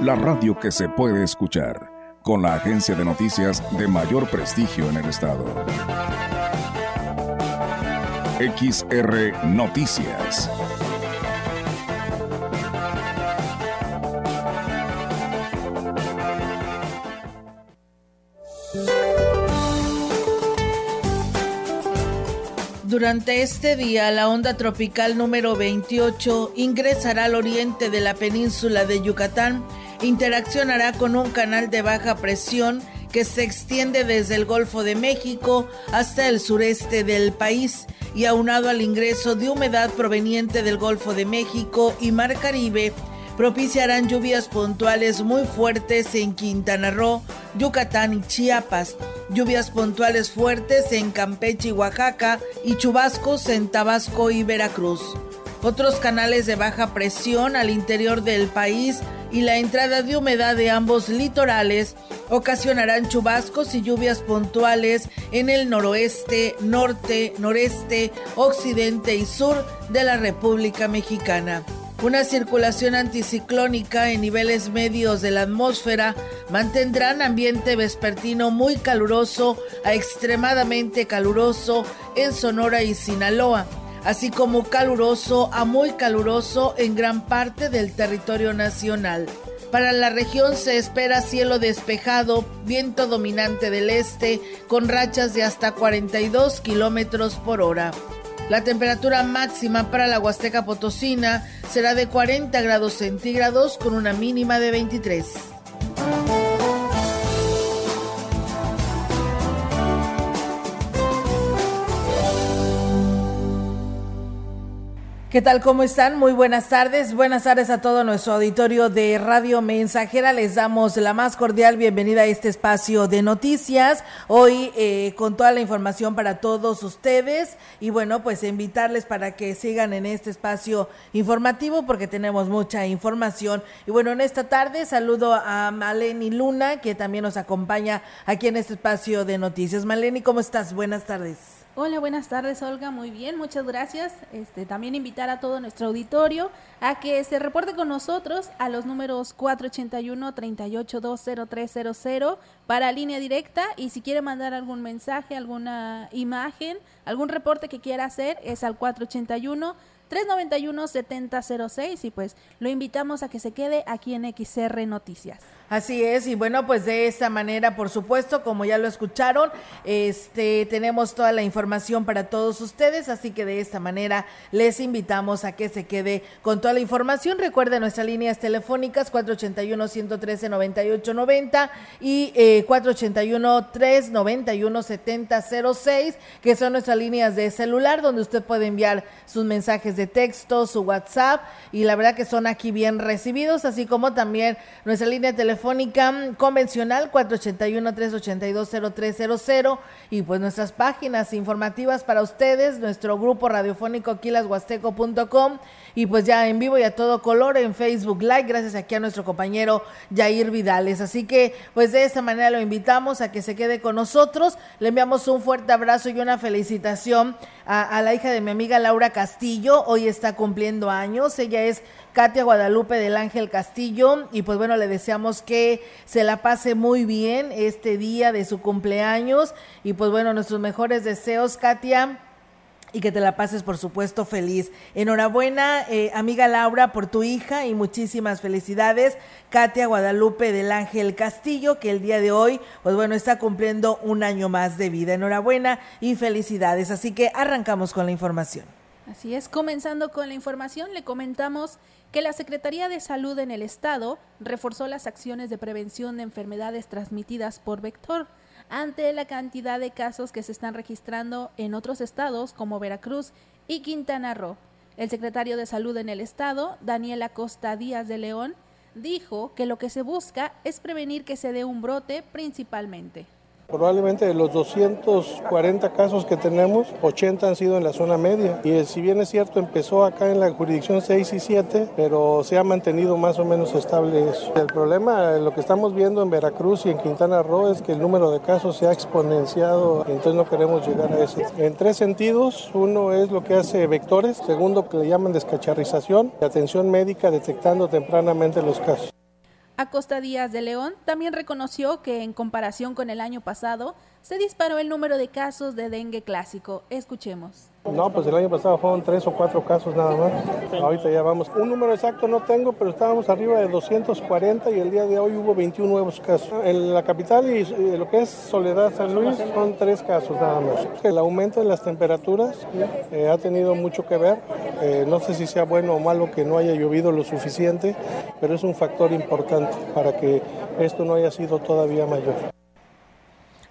la radio que se puede escuchar, con la agencia de noticias de mayor prestigio en el estado. XR Noticias. Durante este día, la onda tropical número 28 ingresará al oriente de la península de Yucatán, interaccionará con un canal de baja presión que se extiende desde el Golfo de México hasta el sureste del país y aunado al ingreso de humedad proveniente del Golfo de México y Mar Caribe, propiciarán lluvias puntuales muy fuertes en Quintana Roo, Yucatán y Chiapas, lluvias puntuales fuertes en Campeche y Oaxaca y chubascos en Tabasco y Veracruz. Otros canales de baja presión al interior del país y la entrada de humedad de ambos litorales ocasionarán chubascos y lluvias puntuales en el noroeste, norte, noreste, occidente y sur de la República Mexicana. Una circulación anticiclónica en niveles medios de la atmósfera mantendrán ambiente vespertino muy caluroso a extremadamente caluroso en Sonora y Sinaloa, así como caluroso a muy caluroso en gran parte del territorio nacional. Para la región se espera cielo despejado, viento dominante del este, con rachas de hasta 42 kilómetros por hora. La temperatura máxima para la Huasteca Potosina será de 40 grados centígrados con una mínima de 23. ¿Qué tal? ¿Cómo están? Muy buenas tardes. Buenas tardes a todo nuestro auditorio de Radio Mensajera. Les damos la más cordial bienvenida a este espacio de noticias. Hoy eh, con toda la información para todos ustedes. Y bueno, pues invitarles para que sigan en este espacio informativo porque tenemos mucha información. Y bueno, en esta tarde saludo a Maleni Luna, que también nos acompaña aquí en este espacio de noticias. Maleni, ¿cómo estás? Buenas tardes. Hola, buenas tardes, Olga. Muy bien, muchas gracias. Este, también invitar a todo nuestro auditorio a que se reporte con nosotros a los números 481-3820-300 para línea directa y si quiere mandar algún mensaje, alguna imagen, algún reporte que quiera hacer es al 481 391-7006 y pues lo invitamos a que se quede aquí en XR Noticias. Así es, y bueno, pues de esta manera, por supuesto, como ya lo escucharon, este tenemos toda la información para todos ustedes, así que de esta manera les invitamos a que se quede con toda la información. Recuerden nuestras líneas telefónicas 481-113-9890 y eh, 481-391-7006, que son nuestras líneas de celular donde usted puede enviar sus mensajes de texto, su WhatsApp, y la verdad que son aquí bien recibidos, así como también nuestra línea telefónica convencional 481-382-0300 y pues nuestras páginas informativas para ustedes, nuestro grupo radiofónico quilashuasteco.com y pues ya en vivo y a todo color en Facebook Live, gracias aquí a nuestro compañero Jair Vidales. Así que pues de esta manera lo invitamos a que se quede con nosotros, le enviamos un fuerte abrazo y una felicitación a, a la hija de mi amiga Laura Castillo, hoy está cumpliendo años, ella es Katia Guadalupe del Ángel Castillo. Y pues bueno, le deseamos que se la pase muy bien este día de su cumpleaños. Y pues bueno, nuestros mejores deseos, Katia y que te la pases, por supuesto, feliz. Enhorabuena, eh, amiga Laura, por tu hija y muchísimas felicidades. Katia Guadalupe del Ángel Castillo, que el día de hoy, pues bueno, está cumpliendo un año más de vida. Enhorabuena y felicidades. Así que arrancamos con la información. Así es, comenzando con la información, le comentamos que la Secretaría de Salud en el Estado reforzó las acciones de prevención de enfermedades transmitidas por vector ante la cantidad de casos que se están registrando en otros estados como Veracruz y Quintana Roo. El secretario de Salud en el Estado, Daniel Acosta Díaz de León, dijo que lo que se busca es prevenir que se dé un brote principalmente. Probablemente de los 240 casos que tenemos, 80 han sido en la zona media. Y si bien es cierto, empezó acá en la jurisdicción 6 y 7, pero se ha mantenido más o menos estable eso. El problema, lo que estamos viendo en Veracruz y en Quintana Roo es que el número de casos se ha exponenciado, entonces no queremos llegar a eso. En tres sentidos, uno es lo que hace vectores, segundo que le llaman descacharrización, y atención médica detectando tempranamente los casos. Acosta Díaz de León también reconoció que en comparación con el año pasado se disparó el número de casos de dengue clásico. Escuchemos. No, pues el año pasado fueron tres o cuatro casos nada más. Ahorita ya vamos. Un número exacto no tengo, pero estábamos arriba de 240 y el día de hoy hubo 21 nuevos casos. En la capital y lo que es Soledad San Luis son tres casos nada más. El aumento en las temperaturas eh, ha tenido mucho que ver. Eh, no sé si sea bueno o malo que no haya llovido lo suficiente, pero es un factor importante para que esto no haya sido todavía mayor.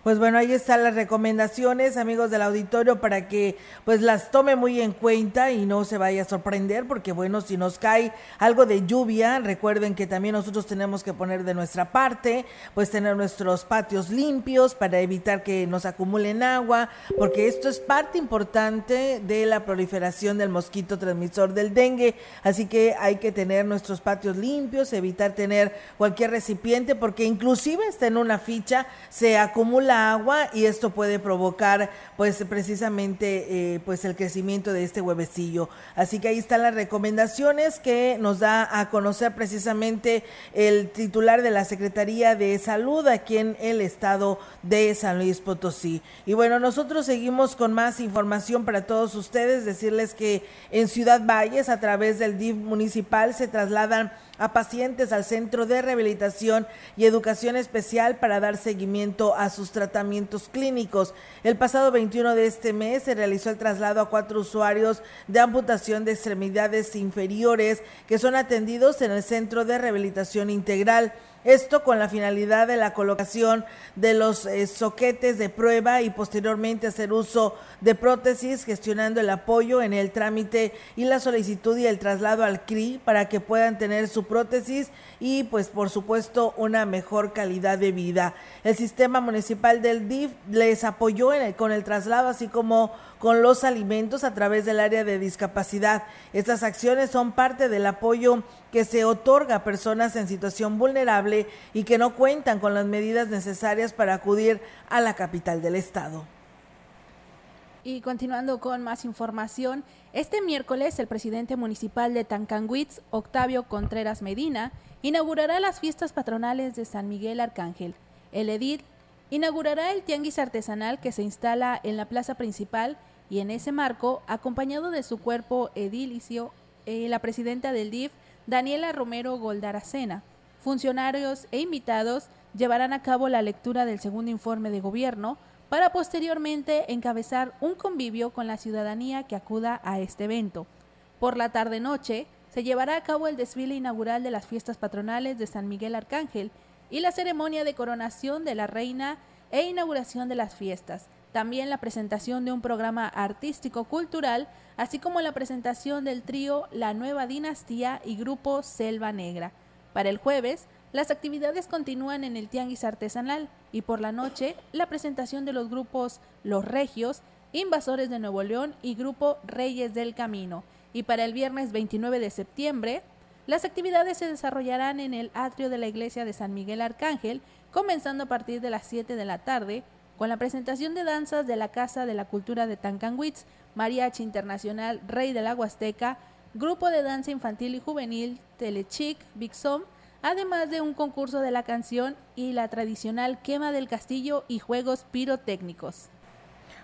Pues bueno, ahí están las recomendaciones, amigos del auditorio, para que pues las tome muy en cuenta y no se vaya a sorprender, porque bueno, si nos cae algo de lluvia, recuerden que también nosotros tenemos que poner de nuestra parte, pues tener nuestros patios limpios para evitar que nos acumulen agua, porque esto es parte importante de la proliferación del mosquito transmisor del dengue, así que hay que tener nuestros patios limpios, evitar tener cualquier recipiente, porque inclusive está en una ficha, se acumula agua y esto puede provocar pues precisamente eh, pues el crecimiento de este huevecillo. Así que ahí están las recomendaciones que nos da a conocer precisamente el titular de la Secretaría de Salud aquí en el estado de San Luis Potosí. Y bueno, nosotros seguimos con más información para todos ustedes, decirles que en Ciudad Valles a través del DIF municipal se trasladan a pacientes al Centro de Rehabilitación y Educación Especial para dar seguimiento a sus tratamientos clínicos. El pasado 21 de este mes se realizó el traslado a cuatro usuarios de amputación de extremidades inferiores que son atendidos en el Centro de Rehabilitación Integral. Esto con la finalidad de la colocación de los eh, soquetes de prueba y posteriormente hacer uso de prótesis, gestionando el apoyo en el trámite y la solicitud y el traslado al CRI para que puedan tener su prótesis y pues por supuesto una mejor calidad de vida. El sistema municipal del DIF les apoyó con el traslado así como con los alimentos a través del área de discapacidad. Estas acciones son parte del apoyo que se otorga a personas en situación vulnerable y que no cuentan con las medidas necesarias para acudir a la capital del estado. Y continuando con más información, este miércoles el presidente municipal de Tancanwitz, Octavio Contreras Medina, inaugurará las fiestas patronales de San Miguel Arcángel. El edil inaugurará el tianguis artesanal que se instala en la plaza principal y en ese marco, acompañado de su cuerpo edilicio, eh, la presidenta del DIF, Daniela Romero Goldaracena, funcionarios e invitados llevarán a cabo la lectura del segundo informe de gobierno para posteriormente encabezar un convivio con la ciudadanía que acuda a este evento. Por la tarde-noche se llevará a cabo el desfile inaugural de las fiestas patronales de San Miguel Arcángel y la ceremonia de coronación de la reina e inauguración de las fiestas, también la presentación de un programa artístico-cultural, así como la presentación del trío La Nueva Dinastía y grupo Selva Negra. Para el jueves, las actividades continúan en el Tianguis Artesanal y por la noche, la presentación de los grupos Los Regios, Invasores de Nuevo León y Grupo Reyes del Camino. Y para el viernes 29 de septiembre, las actividades se desarrollarán en el atrio de la iglesia de San Miguel Arcángel, comenzando a partir de las 7 de la tarde, con la presentación de danzas de la Casa de la Cultura de Tancanwitz, Mariachi Internacional Rey del la Huasteca, Grupo de Danza Infantil y Juvenil Telechic Big Som, además de un concurso de la canción y la tradicional quema del castillo y juegos pirotécnicos.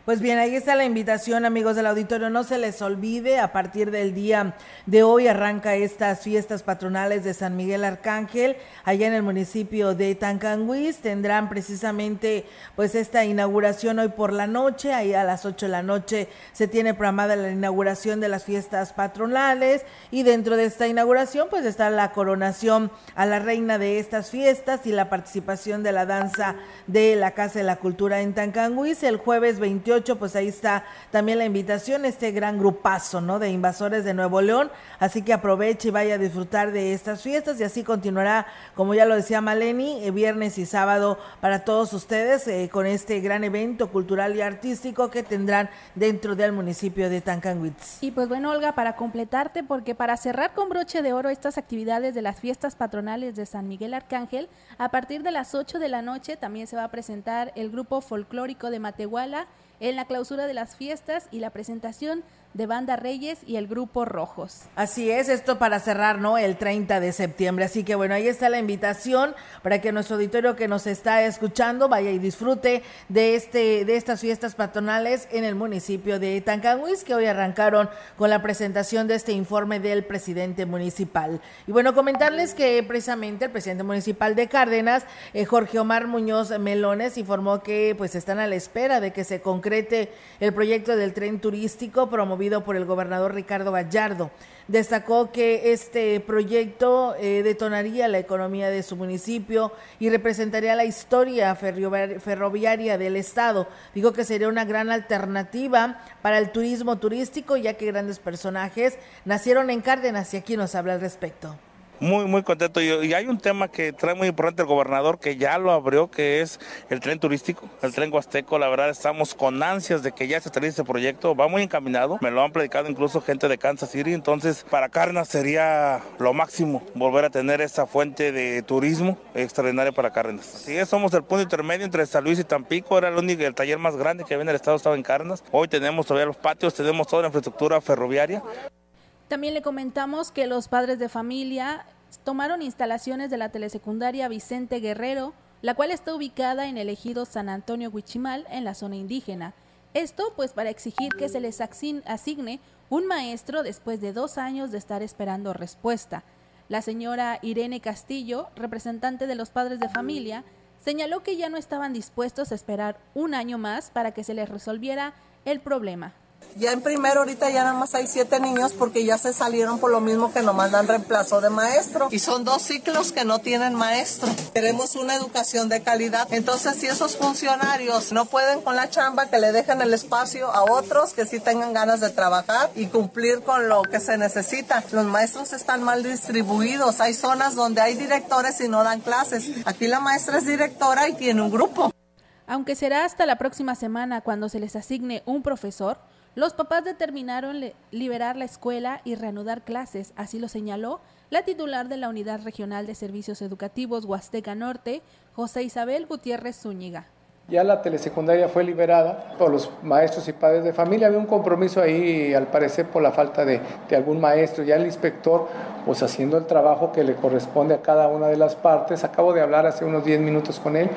Pues bien, ahí está la invitación, amigos del auditorio. No se les olvide, a partir del día de hoy arranca estas fiestas patronales de San Miguel Arcángel, allá en el municipio de Tancanguis. Tendrán precisamente pues esta inauguración hoy por la noche, ahí a las 8 de la noche se tiene programada la inauguración de las fiestas patronales y dentro de esta inauguración pues está la coronación a la reina de estas fiestas y la participación de la danza de la Casa de la Cultura en Tancanguis el jueves 28 28, pues ahí está también la invitación, este gran grupazo, ¿no? De invasores de Nuevo León. Así que aproveche y vaya a disfrutar de estas fiestas y así continuará, como ya lo decía Maleni, eh, viernes y sábado para todos ustedes eh, con este gran evento cultural y artístico que tendrán dentro del municipio de Tancanwitz. Y pues bueno, Olga, para completarte, porque para cerrar con broche de oro estas actividades de las fiestas patronales de San Miguel Arcángel, a partir de las 8 de la noche también se va a presentar el grupo folclórico de Matehuala en la clausura de las fiestas y la presentación de Banda Reyes y el Grupo Rojos. Así es, esto para cerrar, ¿no? El 30 de septiembre. Así que bueno, ahí está la invitación para que nuestro auditorio que nos está escuchando vaya y disfrute de este de estas fiestas patronales en el municipio de Tancanhuiz que hoy arrancaron con la presentación de este informe del presidente municipal. Y bueno, comentarles que precisamente el presidente municipal de Cárdenas, eh, Jorge Omar Muñoz Melones, informó que pues están a la espera de que se concrete el proyecto del tren turístico promovido por el gobernador Ricardo Gallardo. Destacó que este proyecto eh, detonaría la economía de su municipio y representaría la historia ferroviaria del estado. Dijo que sería una gran alternativa para el turismo turístico, ya que grandes personajes nacieron en Cárdenas y aquí nos habla al respecto. Muy, muy contento. Y, hay un tema que trae muy importante el gobernador, que ya lo abrió, que es el tren turístico, el tren huasteco. La verdad, estamos con ansias de que ya se termine este proyecto. Va muy encaminado. Me lo han predicado incluso gente de Kansas City. Entonces, para Cárdenas sería lo máximo volver a tener esa fuente de turismo extraordinaria para Cárdenas. Así es, somos el punto intermedio entre San Luis y Tampico. Era el único, el taller más grande que había en el estado, estaba en Cárdenas. Hoy tenemos todavía los patios, tenemos toda la infraestructura ferroviaria. También le comentamos que los padres de familia tomaron instalaciones de la telesecundaria Vicente Guerrero, la cual está ubicada en el ejido San Antonio Huichimal, en la zona indígena. Esto pues para exigir que se les asigne un maestro después de dos años de estar esperando respuesta. La señora Irene Castillo, representante de los padres de familia, señaló que ya no estaban dispuestos a esperar un año más para que se les resolviera el problema. Ya en primero ahorita ya nada más hay siete niños porque ya se salieron por lo mismo que nomás dan reemplazo de maestro. Y son dos ciclos que no tienen maestro. Queremos una educación de calidad. Entonces si esos funcionarios no pueden con la chamba, que le dejen el espacio a otros que sí tengan ganas de trabajar y cumplir con lo que se necesita. Los maestros están mal distribuidos. Hay zonas donde hay directores y no dan clases. Aquí la maestra es directora y tiene un grupo. Aunque será hasta la próxima semana cuando se les asigne un profesor, los papás determinaron liberar la escuela y reanudar clases, así lo señaló la titular de la Unidad Regional de Servicios Educativos Huasteca Norte, José Isabel Gutiérrez Zúñiga. Ya la telesecundaria fue liberada por los maestros y padres de familia. Había un compromiso ahí, al parecer, por la falta de, algún maestro. Ya el inspector, pues haciendo el trabajo que le corresponde a cada una de las partes. Acabo de hablar hace unos 10 minutos con él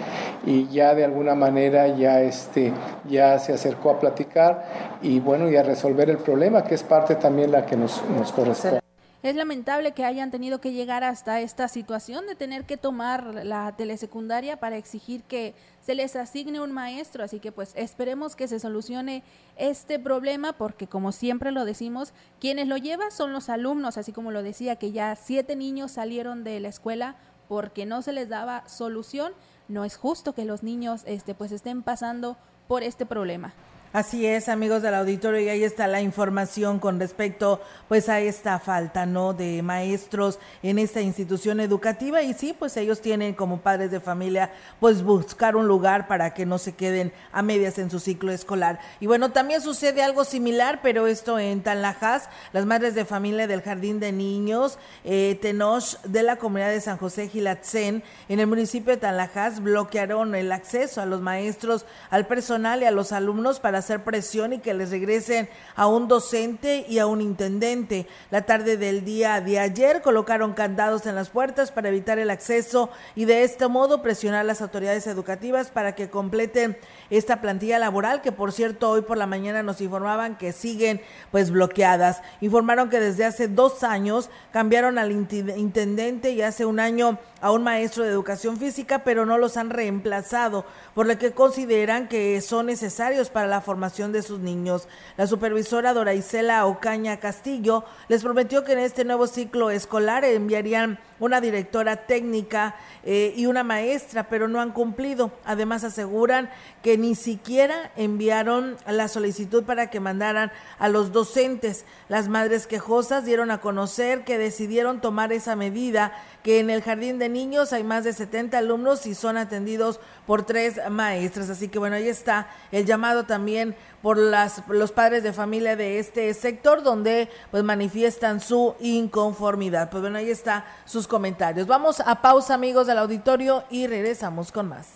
y ya de alguna manera ya, este, ya se acercó a platicar y bueno, y a resolver el problema, que es parte también la que nos, nos corresponde. Es lamentable que hayan tenido que llegar hasta esta situación de tener que tomar la telesecundaria para exigir que se les asigne un maestro, así que pues esperemos que se solucione este problema porque como siempre lo decimos, quienes lo llevan son los alumnos, así como lo decía que ya siete niños salieron de la escuela porque no se les daba solución, no es justo que los niños este pues estén pasando por este problema. Así es, amigos del auditorio, y ahí está la información con respecto pues a esta falta, ¿no? de maestros en esta institución educativa y sí, pues ellos tienen como padres de familia pues buscar un lugar para que no se queden a medias en su ciclo escolar. Y bueno, también sucede algo similar, pero esto en Tanlajas, las madres de familia del Jardín de Niños eh, Tenoch de la comunidad de San José Gilatzen en el municipio de Tanlajas bloquearon el acceso a los maestros, al personal y a los alumnos para hacer presión y que les regresen a un docente y a un intendente. La tarde del día de ayer colocaron candados en las puertas para evitar el acceso y de este modo presionar a las autoridades educativas para que completen esta plantilla laboral que por cierto hoy por la mañana nos informaban que siguen pues bloqueadas. Informaron que desde hace dos años cambiaron al intendente y hace un año a un maestro de educación física, pero no los han reemplazado, por lo que consideran que son necesarios para la formación de sus niños. La supervisora Dora Isela Ocaña Castillo les prometió que en este nuevo ciclo escolar enviarían una directora técnica eh, y una maestra, pero no han cumplido. Además aseguran que ni siquiera enviaron la solicitud para que mandaran a los docentes. Las madres quejosas dieron a conocer que decidieron tomar esa medida, que en el jardín de niños hay más de 70 alumnos y son atendidos por tres maestras. Así que bueno, ahí está el llamado también por las, los padres de familia de este sector donde pues manifiestan su inconformidad. Pues bueno, ahí está sus comentarios. Vamos a pausa amigos del auditorio y regresamos con más.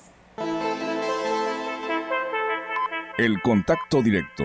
El contacto directo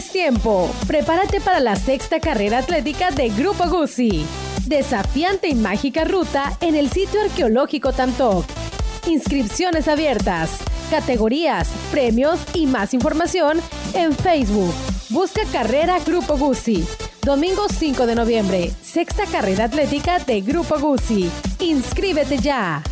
es tiempo. Prepárate para la sexta carrera atlética de Grupo Guzzi. Desafiante y mágica ruta en el sitio arqueológico Tantoc. Inscripciones abiertas, categorías, premios y más información en Facebook. Busca Carrera Grupo Guzzi. Domingo 5 de noviembre, sexta carrera atlética de Grupo Guzzi. Inscríbete ya.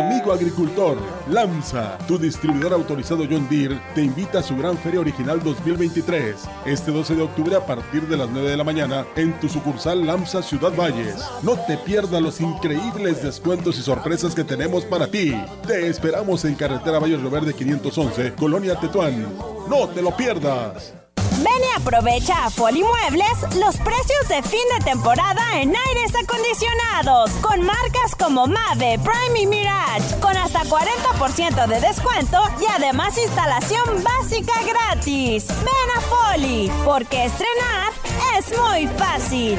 Amigo agricultor, LAMSA, tu distribuidor autorizado John Deere, te invita a su gran feria original 2023, este 12 de octubre a partir de las 9 de la mañana en tu sucursal LAMSA Ciudad Valles. No te pierdas los increíbles descuentos y sorpresas que tenemos para ti. Te esperamos en carretera Valles Verde 511, Colonia Tetuán. No te lo pierdas. Ven y aprovecha a Muebles los precios de fin de temporada en aires acondicionados con marcas como Mave, Prime y Mirage con hasta 40% de descuento y además instalación básica gratis. Ven a Foli porque estrenar es muy fácil.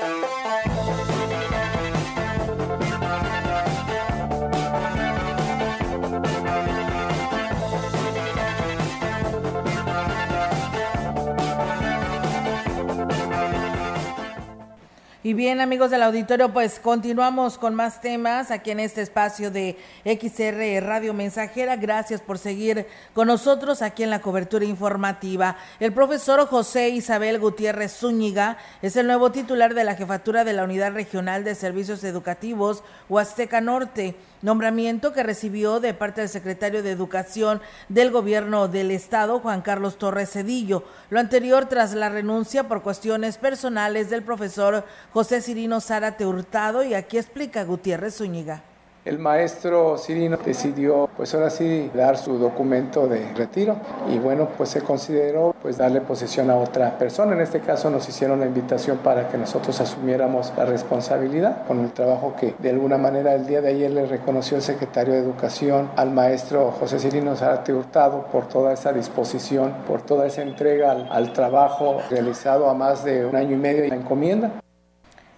Y bien, amigos del auditorio, pues continuamos con más temas aquí en este espacio de XR Radio Mensajera. Gracias por seguir con nosotros aquí en la cobertura informativa. El profesor José Isabel Gutiérrez Zúñiga es el nuevo titular de la jefatura de la Unidad Regional de Servicios Educativos Huasteca Norte nombramiento que recibió de parte del secretario de Educación del Gobierno del Estado, Juan Carlos Torres Cedillo. Lo anterior tras la renuncia por cuestiones personales del profesor José Cirino Zárate Hurtado y aquí explica Gutiérrez Zúñiga el maestro Cirino decidió pues ahora sí dar su documento de retiro y bueno pues se consideró pues darle posesión a otra persona. En este caso nos hicieron la invitación para que nosotros asumiéramos la responsabilidad con el trabajo que de alguna manera el día de ayer le reconoció el secretario de Educación al maestro José Cirino Zárate Hurtado por toda esa disposición, por toda esa entrega al, al trabajo realizado a más de un año y medio en la encomienda.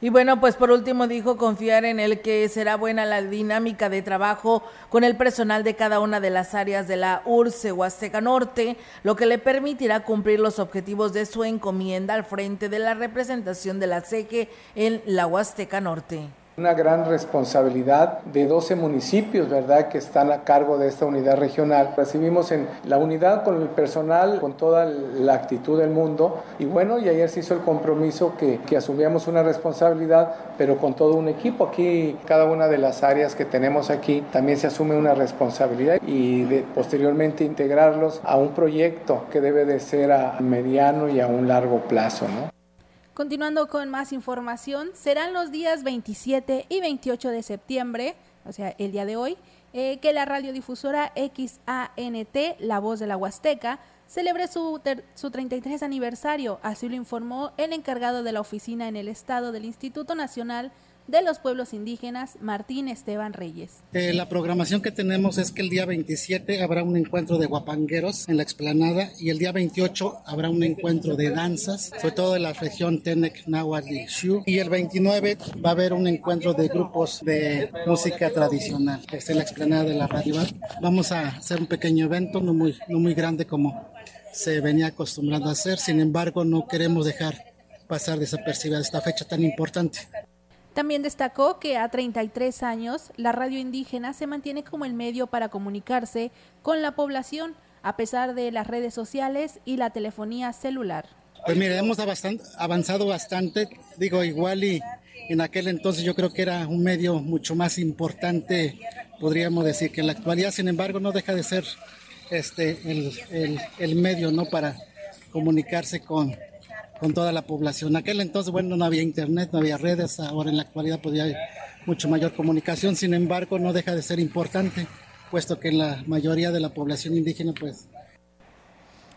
Y bueno, pues por último dijo confiar en el que será buena la dinámica de trabajo con el personal de cada una de las áreas de la URSE Huasteca Norte, lo que le permitirá cumplir los objetivos de su encomienda al frente de la representación de la CEGE en la Huasteca Norte una gran responsabilidad de 12 municipios, ¿verdad?, que están a cargo de esta unidad regional. Recibimos en la unidad con el personal, con toda la actitud del mundo, y bueno, y ayer se hizo el compromiso que, que asumíamos una responsabilidad, pero con todo un equipo. Aquí, cada una de las áreas que tenemos aquí, también se asume una responsabilidad y posteriormente integrarlos a un proyecto que debe de ser a mediano y a un largo plazo, ¿no? Continuando con más información, serán los días 27 y 28 de septiembre, o sea, el día de hoy, eh, que la radiodifusora XANT, La Voz de la Huasteca, celebre su, su 33 aniversario, así lo informó el encargado de la oficina en el estado del Instituto Nacional de los pueblos indígenas, Martín Esteban Reyes. Eh, la programación que tenemos es que el día 27 habrá un encuentro de guapangueros en la explanada y el día 28 habrá un encuentro de danzas, sobre todo de la región Tenec, Nahuatl y Shu. Y el 29 va a haber un encuentro de grupos de música tradicional, es en la explanada de la radio. Vamos a hacer un pequeño evento, no muy, no muy grande como se venía acostumbrando a hacer, sin embargo no queremos dejar pasar desapercibida esta fecha tan importante. También destacó que a 33 años la radio indígena se mantiene como el medio para comunicarse con la población a pesar de las redes sociales y la telefonía celular. Pues mire, hemos avanzado bastante, digo igual y en aquel entonces yo creo que era un medio mucho más importante, podríamos decir que en la actualidad, sin embargo, no deja de ser este el, el medio no para comunicarse con, con toda la población. Aquel entonces, bueno, no había internet, no había redes, ahora en la actualidad podía haber mucho mayor comunicación, sin embargo, no deja de ser importante, puesto que la mayoría de la población indígena, pues...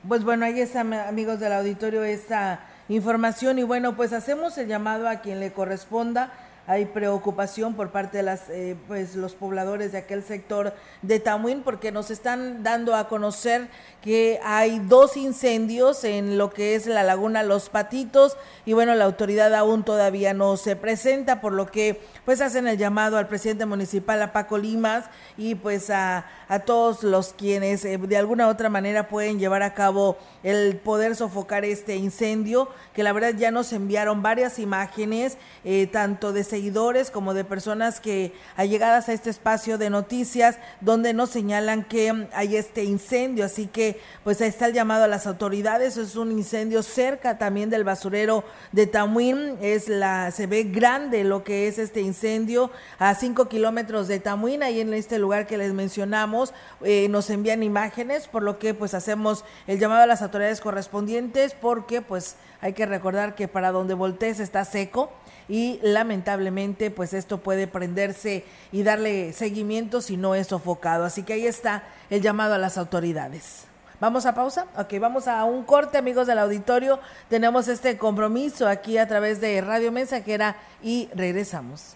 Pues bueno, ahí está, amigos del auditorio, esta información y bueno, pues hacemos el llamado a quien le corresponda hay preocupación por parte de las, eh, pues, los pobladores de aquel sector de Tamuín porque nos están dando a conocer que hay dos incendios en lo que es la laguna Los Patitos y bueno, la autoridad aún todavía no se presenta, por lo que pues hacen el llamado al presidente municipal, a Paco Limas y pues a, a todos los quienes eh, de alguna u otra manera pueden llevar a cabo el poder sofocar este incendio, que la verdad ya nos enviaron varias imágenes, eh, tanto de seguidores como de personas que allegadas a este espacio de noticias, donde nos señalan que hay este incendio, así que pues ahí está el llamado a las autoridades, es un incendio cerca también del basurero de Tamuín, es la, se ve grande lo que es este incendio a cinco kilómetros de Tamuín, ahí en este lugar que les mencionamos, eh, nos envían imágenes, por lo que pues hacemos el llamado a las autoridades correspondientes, porque pues hay que recordar que para donde voltees está seco, y lamentablemente pues esto puede prenderse y darle seguimiento si no es sofocado. Así que ahí está el llamado a las autoridades. ¿Vamos a pausa? Ok, vamos a un corte, amigos del auditorio. Tenemos este compromiso aquí a través de Radio Mensajera y regresamos.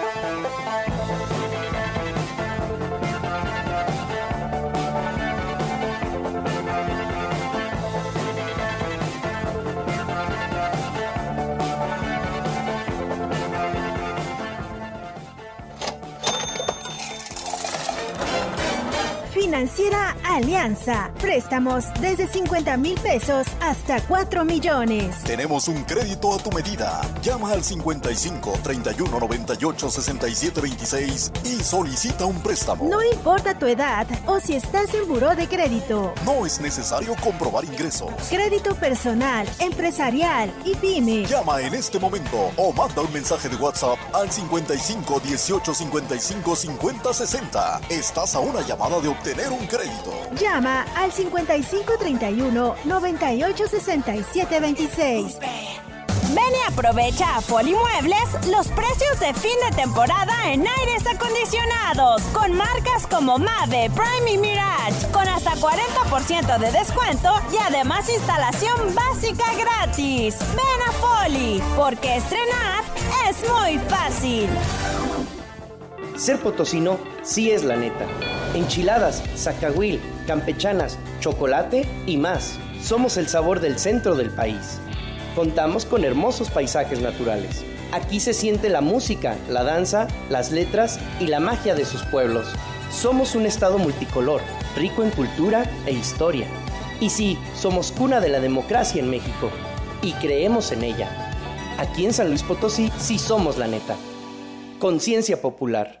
Financiera Alianza. Préstamos desde 50 mil pesos hasta 4 millones. Tenemos un crédito a tu medida. Llama al 55 31 98 67 26 y solicita un préstamo. No importa tu edad o si estás en buró de crédito. No es necesario comprobar ingresos. Crédito personal, empresarial y pyme. Llama en este momento o manda un mensaje de WhatsApp al 55 18 55 50 60. Estás a una llamada de obtener un crédito. Llama al 55 31 98 67 26. Ven y aprovecha a Polimuebles los precios de fin de temporada en aires acondicionados con marcas como Mave, Prime y Mirage con hasta 40% de descuento y además instalación básica gratis. Ven a Poli, porque estrenar es muy fácil. Ser potosino sí es la neta. Enchiladas, zacahuil, campechanas, chocolate y más. Somos el sabor del centro del país. Contamos con hermosos paisajes naturales. Aquí se siente la música, la danza, las letras y la magia de sus pueblos. Somos un estado multicolor, rico en cultura e historia. Y sí, somos cuna de la democracia en México. Y creemos en ella. Aquí en San Luis Potosí sí somos la neta. Conciencia popular.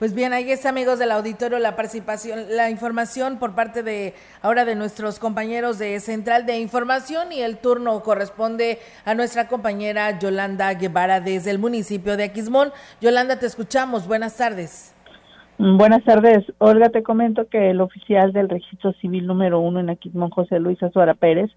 Pues bien, ahí está, amigos del auditorio, la participación, la información por parte de ahora de nuestros compañeros de Central de Información y el turno corresponde a nuestra compañera Yolanda Guevara desde el municipio de Aquismón. Yolanda, te escuchamos. Buenas tardes. Buenas tardes. Olga, te comento que el oficial del registro civil número uno en Aquismón, José Luis Azuara Pérez,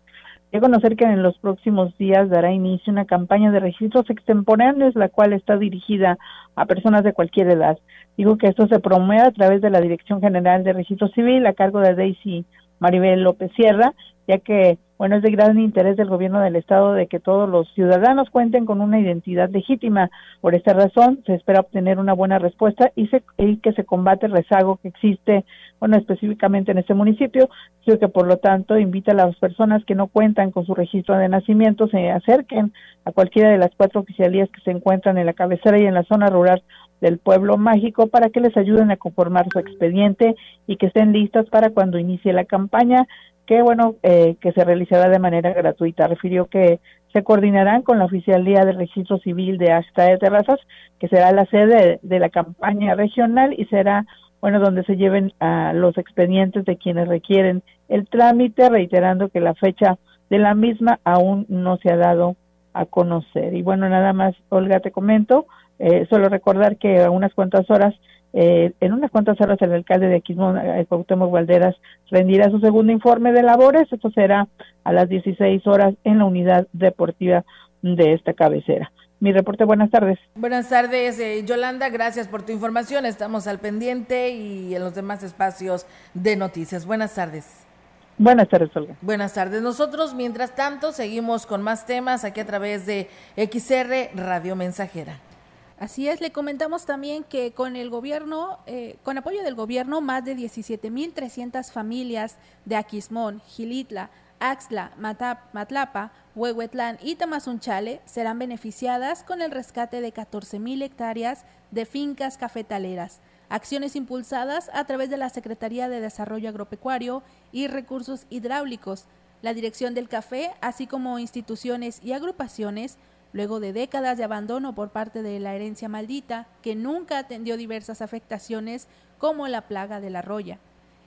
a conocer que en los próximos días dará inicio una campaña de registros extemporáneos, la cual está dirigida a personas de cualquier edad. Digo que esto se promueve a través de la Dirección General de Registro Civil a cargo de Daisy Maribel López Sierra, ya que, bueno, es de gran interés del gobierno del Estado de que todos los ciudadanos cuenten con una identidad legítima. Por esta razón, se espera obtener una buena respuesta y, se, y que se combate el rezago que existe, bueno, específicamente en este municipio, y que por lo tanto invita a las personas que no cuentan con su registro de nacimiento se acerquen a cualquiera de las cuatro oficialías que se encuentran en la cabecera y en la zona rural del pueblo mágico para que les ayuden a conformar su expediente y que estén listas para cuando inicie la campaña que bueno eh, que se realizará de manera gratuita. Refirió que se coordinarán con la oficialía del registro civil de Asta de Terrazas que será la sede de la campaña regional y será bueno donde se lleven a los expedientes de quienes requieren el trámite reiterando que la fecha de la misma aún no se ha dado a conocer y bueno nada más Olga te comento eh, solo recordar que a unas cuantas horas, eh, en unas cuantas horas el alcalde de Aquismón, eh, Cuauhtémoc Valderas, rendirá su segundo informe de labores. Esto será a las 16 horas en la unidad deportiva de esta cabecera. Mi reporte, buenas tardes. Buenas tardes, eh, Yolanda, gracias por tu información. Estamos al pendiente y en los demás espacios de noticias. Buenas tardes. Buenas tardes, Olga. Buenas tardes. Nosotros, mientras tanto, seguimos con más temas aquí a través de XR Radio Mensajera. Así es, le comentamos también que con el gobierno, eh, con apoyo del gobierno, más de 17.300 familias de Aquismón, Gilitla, Axla, Matlapa, Huehuetlán y Tamazunchale serán beneficiadas con el rescate de 14.000 hectáreas de fincas cafetaleras, acciones impulsadas a través de la Secretaría de Desarrollo Agropecuario y Recursos Hidráulicos, la Dirección del Café, así como instituciones y agrupaciones, luego de décadas de abandono por parte de la herencia maldita, que nunca atendió diversas afectaciones como la plaga de la roya.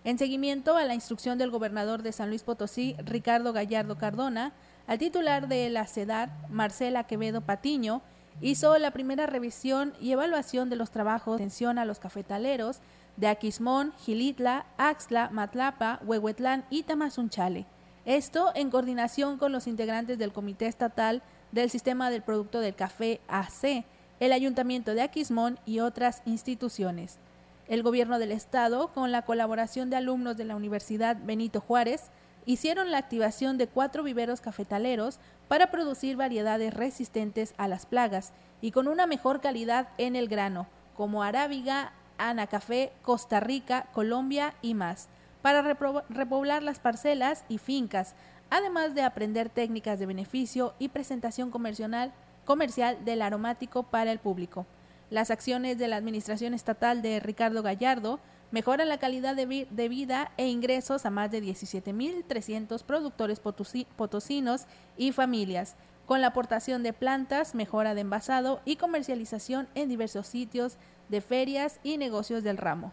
En seguimiento a la instrucción del gobernador de San Luis Potosí, Ricardo Gallardo Cardona, al titular de la CEDAR, Marcela Quevedo Patiño, hizo la primera revisión y evaluación de los trabajos de atención a los cafetaleros de Aquismón, Gilitla, Axla, Matlapa, Huehuetlán y Tamazunchale. Esto en coordinación con los integrantes del Comité Estatal del Sistema del Producto del Café AC, el Ayuntamiento de Aquismón y otras instituciones. El gobierno del estado, con la colaboración de alumnos de la Universidad Benito Juárez, hicieron la activación de cuatro viveros cafetaleros para producir variedades resistentes a las plagas y con una mejor calidad en el grano, como Arábiga, Ana Café, Costa Rica, Colombia y más, para repoblar las parcelas y fincas, además de aprender técnicas de beneficio y presentación comercial, comercial del aromático para el público. Las acciones de la Administración Estatal de Ricardo Gallardo mejoran la calidad de, vida e ingresos a más de 17.300 productores potosinos y familias, con la aportación de plantas, mejora de envasado y comercialización en diversos sitios de ferias y negocios del ramo.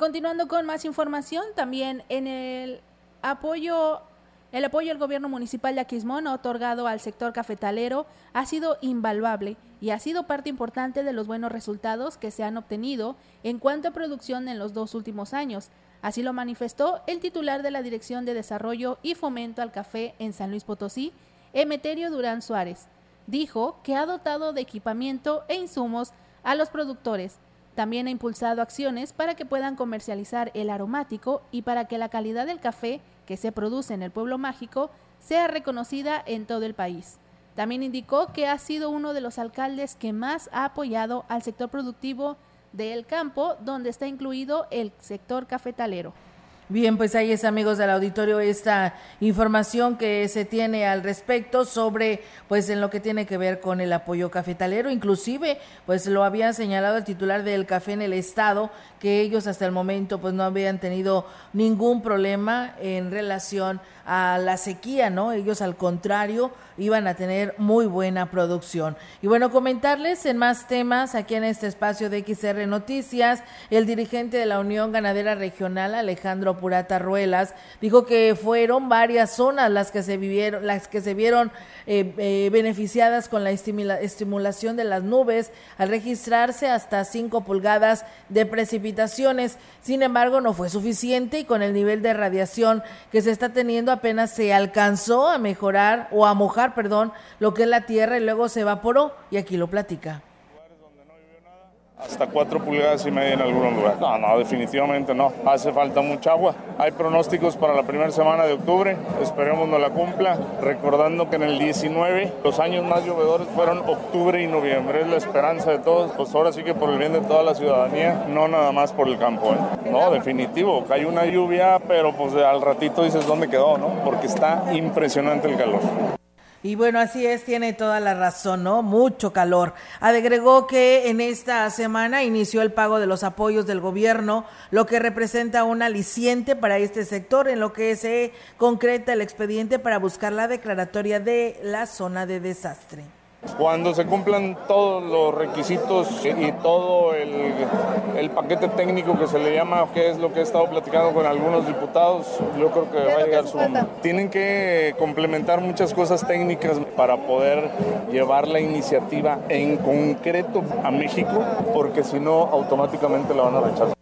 Continuando con más información, también en el apoyo el apoyo del gobierno municipal de Aquismón otorgado al sector cafetalero ha sido invaluable y ha sido parte importante de los buenos resultados que se han obtenido en cuanto a producción en los dos últimos años. Así lo manifestó el titular de la Dirección de Desarrollo y Fomento al Café en San Luis Potosí, Emeterio Durán Suárez. Dijo que ha dotado de equipamiento e insumos a los productores, también ha impulsado acciones para que puedan comercializar el aromático y para que la calidad del café que se produce en el pueblo mágico sea reconocida en todo el país. También indicó que ha sido uno de los alcaldes que más ha apoyado al sector productivo del campo, donde está incluido el sector cafetalero. Bien, pues ahí es amigos del auditorio esta información que se tiene al respecto sobre pues en lo que tiene que ver con el apoyo cafetalero, inclusive pues lo había señalado el titular del café en el estado que ellos hasta el momento pues no habían tenido ningún problema en relación a la sequía, ¿no? Ellos al contrario iban a tener muy buena producción. Y bueno, comentarles en más temas aquí en este espacio de XR Noticias, el dirigente de la Unión Ganadera Regional, Alejandro Purata Ruelas, dijo que fueron varias zonas las que se vivieron, las que se vieron eh, eh, beneficiadas con la estimulación de las nubes al registrarse hasta 5 pulgadas de precipitaciones. Sin embargo, no fue suficiente y con el nivel de radiación que se está teniendo apenas se alcanzó a mejorar o a mojar, perdón, lo que es la tierra y luego se evaporó y aquí lo platica hasta cuatro pulgadas y media en algunos lugares. No, no, definitivamente no. Hace falta mucha agua. Hay pronósticos para la primera semana de octubre. Esperemos no la cumpla. Recordando que en el 19 los años más llovedores fueron octubre y noviembre. Es la esperanza de todos. Pues ahora sí que por el bien de toda la ciudadanía, no nada más por el campo. ¿eh? No, definitivo. Hay una lluvia, pero pues al ratito dices dónde quedó, ¿no? Porque está impresionante el calor. Y bueno, así es, tiene toda la razón, ¿no? Mucho calor. Agregó que en esta semana inició el pago de los apoyos del gobierno, lo que representa un aliciente para este sector, en lo que se concreta el expediente para buscar la declaratoria de la zona de desastre. Cuando se cumplan todos los requisitos y todo el, paquete técnico que se le llama, que es lo que he estado platicando con algunos diputados, yo creo que va a llegar su momento. Tienen que complementar muchas cosas técnicas para poder llevar la iniciativa en concreto a México, porque si no, automáticamente la van a rechazar.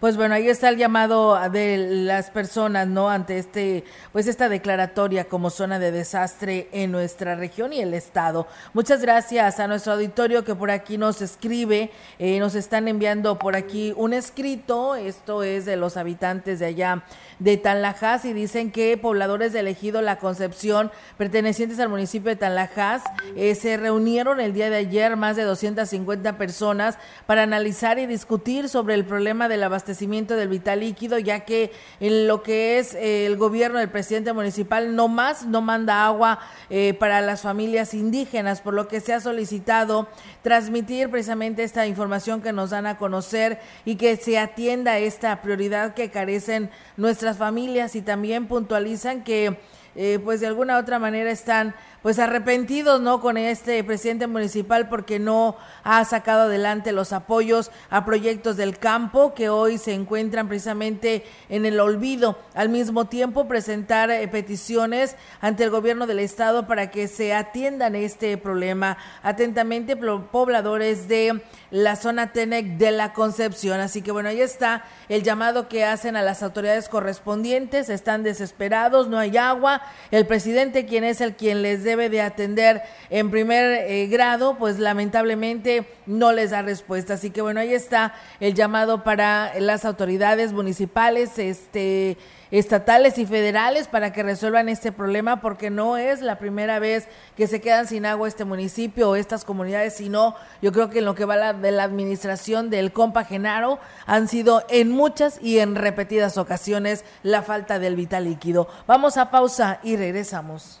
Pues bueno, ahí está el llamado de las personas, ¿no? Ante este, pues esta declaratoria como zona de desastre en nuestra región y el estado. Muchas gracias a nuestro auditorio que por aquí nos escribe, eh, nos están enviando por aquí un escrito, esto es de los habitantes de allá de Tanlajas y dicen que pobladores de Ejido La Concepción, pertenecientes al municipio de Tanlajas, eh, se reunieron el día de ayer más de 250 personas para analizar y discutir sobre el problema del abastecimiento del vital líquido, ya que en lo que es eh, el gobierno del presidente municipal no más no manda agua eh, para las familias indígenas, por lo que se ha solicitado transmitir precisamente esta información que nos dan a conocer y que se atienda esta prioridad que carecen nuestras familias y también puntualizan que eh, pues de alguna u otra manera están pues arrepentidos no con este presidente municipal porque no ha sacado adelante los apoyos a proyectos del campo que hoy se encuentran precisamente en el olvido. Al mismo tiempo presentar eh, peticiones ante el gobierno del estado para que se atiendan este problema. Atentamente pobladores de la zona Tenec de la Concepción. Así que bueno ahí está el llamado que hacen a las autoridades correspondientes. Están desesperados no hay agua. El presidente, quien es el quien les debe de atender en primer eh, grado, pues lamentablemente no les da respuesta. Así que bueno, ahí está el llamado para las autoridades municipales, este estatales y federales para que resuelvan este problema porque no es la primera vez que se quedan sin agua este municipio o estas comunidades, sino yo creo que en lo que va la, de la administración del compa Genaro han sido en muchas y en repetidas ocasiones la falta del vital líquido. Vamos a pausa y regresamos.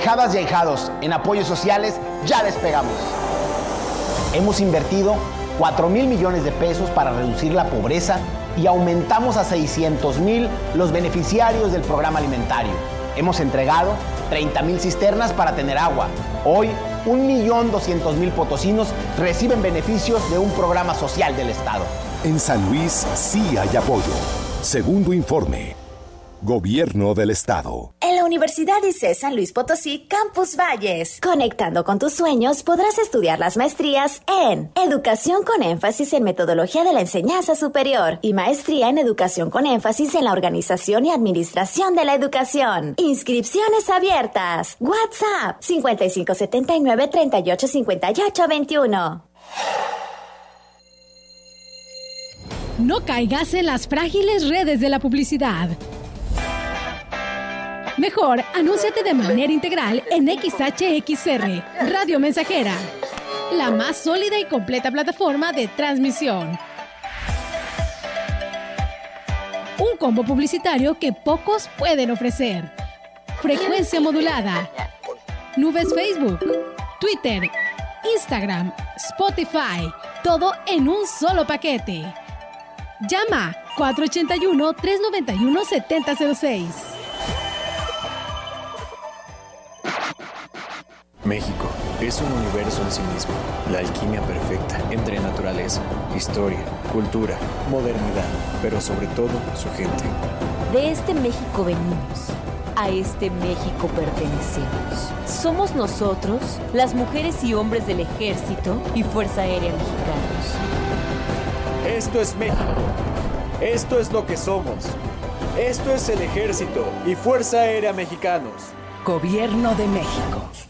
Ahijadas y ahijados, en apoyos sociales ya despegamos. Hemos invertido 4 mil millones de pesos para reducir la pobreza y aumentamos a 600 mil los beneficiarios del programa alimentario. Hemos entregado 30 mil cisternas para tener agua. Hoy, 1.200.000 potosinos reciben beneficios de un programa social del Estado. En San Luis sí hay apoyo. Segundo informe. Gobierno del Estado. Universidad ICE San Luis Potosí, Campus Valles. Conectando con tus sueños, podrás estudiar las maestrías en Educación con énfasis en metodología de la enseñanza superior y maestría en Educación con énfasis en la organización y administración de la educación. Inscripciones abiertas. WhatsApp 5579 385821. No caigas en las frágiles redes de la publicidad. Mejor, anúnciate de manera integral en XHXR, Radio Mensajera, la más sólida y completa plataforma de transmisión. Un combo publicitario que pocos pueden ofrecer. Frecuencia modulada. Nubes Facebook, Twitter, Instagram, Spotify. Todo en un solo paquete. Llama 481-391-7006. México es un universo en sí mismo, la alquimia perfecta entre naturaleza, historia, cultura, modernidad, pero sobre todo su gente. De este México venimos, a este México pertenecemos. Somos nosotros, las mujeres y hombres del Ejército y Fuerza Aérea Mexicanos. Esto es México. Esto es lo que somos. Esto es el Ejército y Fuerza Aérea Mexicanos. Gobierno de México.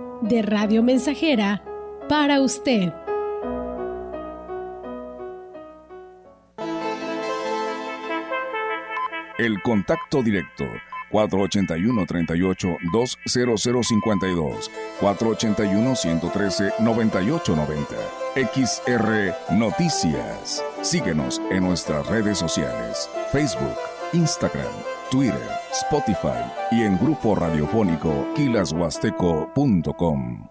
de Radio Mensajera para usted. El contacto directo 481-38-20052, 481-113-9890. XR Noticias. Síguenos en nuestras redes sociales, Facebook, Instagram, Twitter, Spotify y en grupo radiofónico kilashuasteco.com.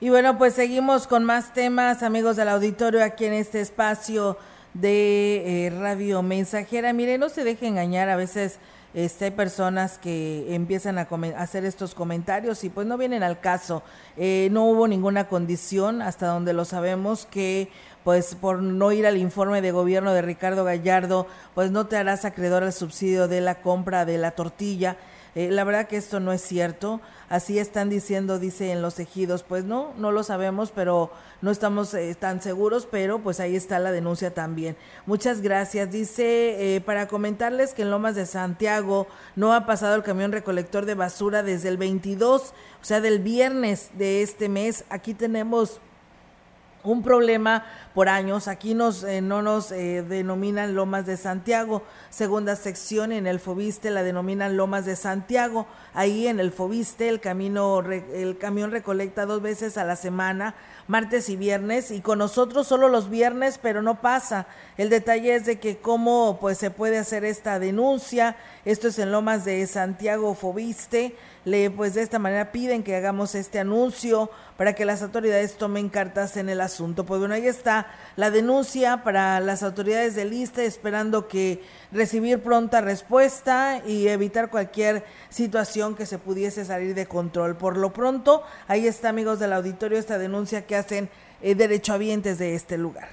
Y bueno, pues seguimos con más temas, amigos del auditorio, aquí en este espacio de eh, Radio Mensajera. Mire, no se deje engañar, a veces este, hay personas que empiezan a, hacer estos comentarios y pues no vienen al caso. Eh, no hubo ninguna condición, hasta donde lo sabemos, que pues por no ir al informe de gobierno de Ricardo Gallardo, pues no te harás acreedor al subsidio de la compra de la tortilla. Eh, la verdad que esto no es cierto así están diciendo, dice en los ejidos, pues no, no lo sabemos, pero no estamos eh, tan seguros, pero pues ahí está la denuncia también. Muchas gracias. Dice, eh, para comentarles que en Lomas de Santiago no ha pasado el camión recolector de basura desde el 22, o sea, del viernes de este mes. Aquí tenemos un problema por años. Aquí nos, eh, no nos eh, denominan Lomas de Santiago. Segunda sección en el Fobiste la denominan Lomas de Santiago. Ahí en el Fobiste el, camino, el camión recolecta dos veces a la semana, martes y viernes, y con nosotros solo los viernes, pero no pasa. El detalle es de que cómo pues se puede hacer esta denuncia. Esto es en Lomas de Santiago Fobiste le pues de esta manera piden que hagamos este anuncio para que las autoridades tomen cartas en el asunto. Pues bueno, ahí está la denuncia para las autoridades del ISTE esperando que recibir pronta respuesta y evitar cualquier situación que se pudiese salir de control. Por lo pronto, ahí está amigos del auditorio esta denuncia que hacen eh, derechohabientes de este lugar.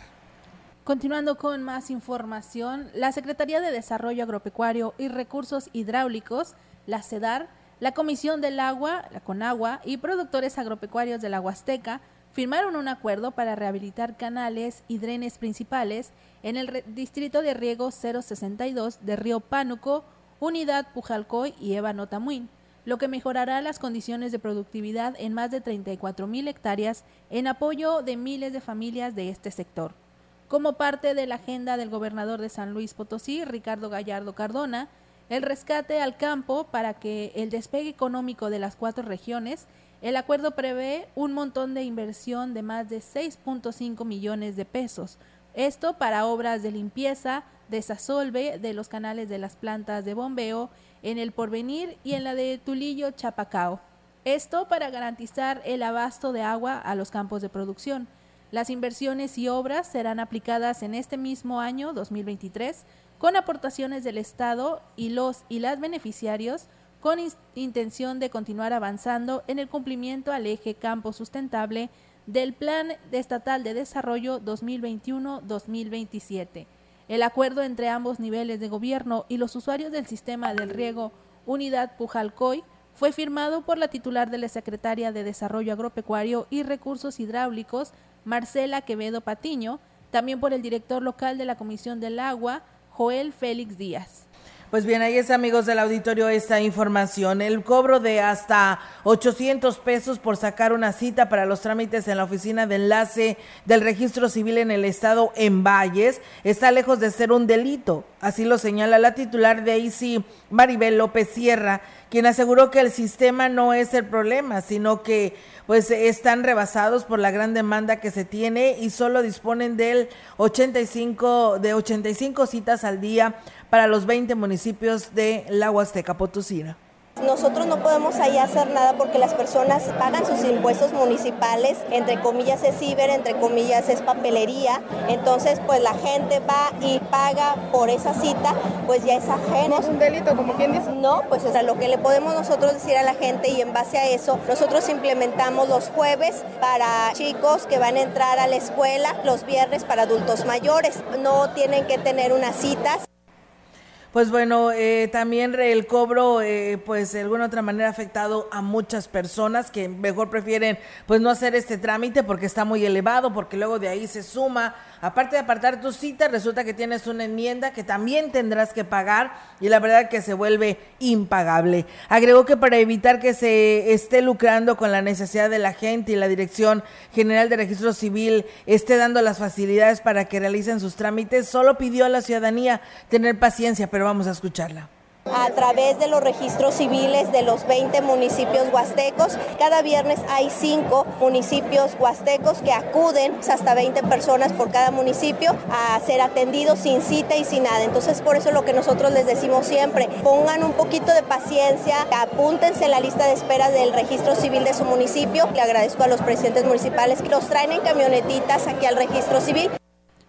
Continuando con más información, la Secretaría de Desarrollo Agropecuario y Recursos Hidráulicos, la CEDAR, la Comisión del Agua, la CONAGUA y productores agropecuarios de la Huasteca firmaron un acuerdo para rehabilitar canales y drenes principales en el distrito de riego 062 de Río Pánuco, Unidad Pujalcoy y Eva Notamuin, lo que mejorará las condiciones de productividad en más de 34 mil hectáreas en apoyo de miles de familias de este sector. Como parte de la agenda del gobernador de San Luis Potosí, Ricardo Gallardo Cardona, el rescate al campo para que el despegue económico de las cuatro regiones, el acuerdo prevé un montón de inversión de más de 6.5 millones de pesos. Esto para obras de limpieza, desasolve de los canales de las plantas de bombeo en el Porvenir y en la de Tulillo Chapacao. Esto para garantizar el abasto de agua a los campos de producción. Las inversiones y obras serán aplicadas en este mismo año 2023 con aportaciones del Estado y los y las beneficiarios con intención de continuar avanzando en el cumplimiento al eje campo sustentable del Plan Estatal de Desarrollo 2021-2027. El acuerdo entre ambos niveles de gobierno y los usuarios del sistema del riego Unidad Pujalcoy fue firmado por la titular de la Secretaria de Desarrollo Agropecuario y Recursos Hidráulicos, Marcela Quevedo Patiño, también por el director local de la Comisión del Agua, Joel Félix Díaz. Pues bien, ahí es amigos del auditorio esta información. El cobro de hasta 800 pesos por sacar una cita para los trámites en la oficina de enlace del registro civil en el estado en Valles está lejos de ser un delito. Así lo señala la titular de ICI, Maribel López Sierra, quien aseguró que el sistema no es el problema, sino que pues están rebasados por la gran demanda que se tiene y solo disponen del 85 de 85 citas al día para los 20 municipios de la Huasteca Potosina. Nosotros no podemos ahí hacer nada porque las personas pagan sus impuestos municipales, entre comillas es ciber, entre comillas es papelería, entonces pues la gente va y paga por esa cita, pues ya es ajeno. ¿No es un delito como quien dice? No, pues o sea, lo que le podemos nosotros decir a la gente y en base a eso, nosotros implementamos los jueves para chicos que van a entrar a la escuela, los viernes para adultos mayores, no tienen que tener unas citas pues bueno, eh, también el cobro, eh, pues de alguna otra manera ha afectado a muchas personas que mejor prefieren pues no hacer este trámite porque está muy elevado, porque luego de ahí se suma aparte de apartar tu cita, resulta que tienes una enmienda que también tendrás que pagar y la verdad que se vuelve impagable. Agregó que para evitar que se esté lucrando con la necesidad de la gente y la Dirección General de Registro Civil esté dando las facilidades para que realicen sus trámites, solo pidió a la ciudadanía tener paciencia, pero vamos a escucharla a través de los registros civiles de los 20 municipios huastecos. Cada viernes hay cinco municipios huastecos que acuden hasta 20 personas por cada municipio a ser atendidos sin cita y sin nada. Entonces por eso lo que nosotros les decimos siempre, pongan un poquito de paciencia, apúntense en la lista de espera del registro civil de su municipio. Le agradezco a los presidentes municipales que los traen en camionetitas aquí al registro civil.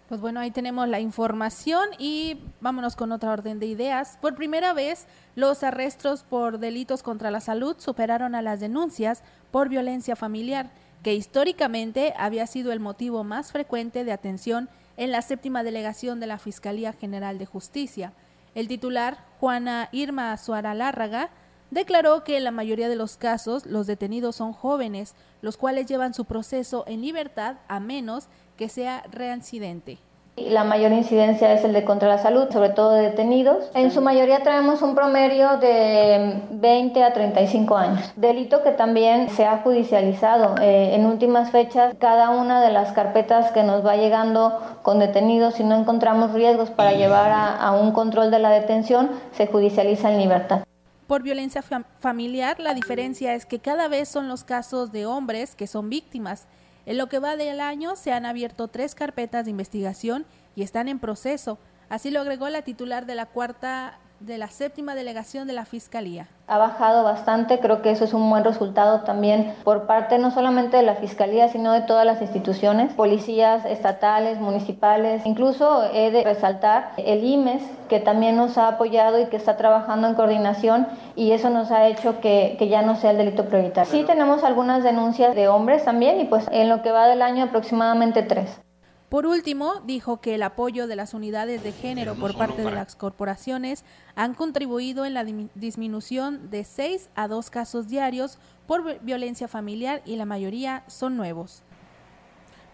Pues bueno, ahí tenemos la información y vámonos con otra orden de ideas. Por primera vez, los arrestos por delitos contra la salud superaron a las denuncias por violencia familiar, que históricamente había sido el motivo más frecuente de atención en la séptima delegación de la Fiscalía General de Justicia. El titular, Juana Irma Suara Lárraga, declaró que en la mayoría de los casos los detenidos son jóvenes, los cuales llevan su proceso en libertad a menos que sea reincidente. La mayor incidencia es el de contra la salud, sobre todo de detenidos. En su mayoría traemos un promedio de 20 a 35 años. Delito que también se ha judicializado. Eh, en últimas fechas, cada una de las carpetas que nos va llegando con detenidos, si no encontramos riesgos para llevar a, a un control de la detención, se judicializa en libertad. Por violencia familiar, la diferencia es que cada vez son los casos de hombres que son víctimas en lo que va del año se han abierto tres carpetas de investigación y están en proceso. Así lo agregó la titular de la cuarta de la séptima delegación de la Fiscalía. Ha bajado bastante, creo que eso es un buen resultado también por parte no solamente de la Fiscalía, sino de todas las instituciones, policías estatales, municipales. Incluso he de resaltar el IMES, que también nos ha apoyado y que está trabajando en coordinación y eso nos ha hecho que, que ya no sea el delito prioritario. Sí tenemos algunas denuncias de hombres también y pues en lo que va del año aproximadamente tres. Por último, dijo que el apoyo de las unidades de género por parte de las corporaciones han contribuido en la disminución de 6 a 2 casos diarios por violencia familiar y la mayoría son nuevos.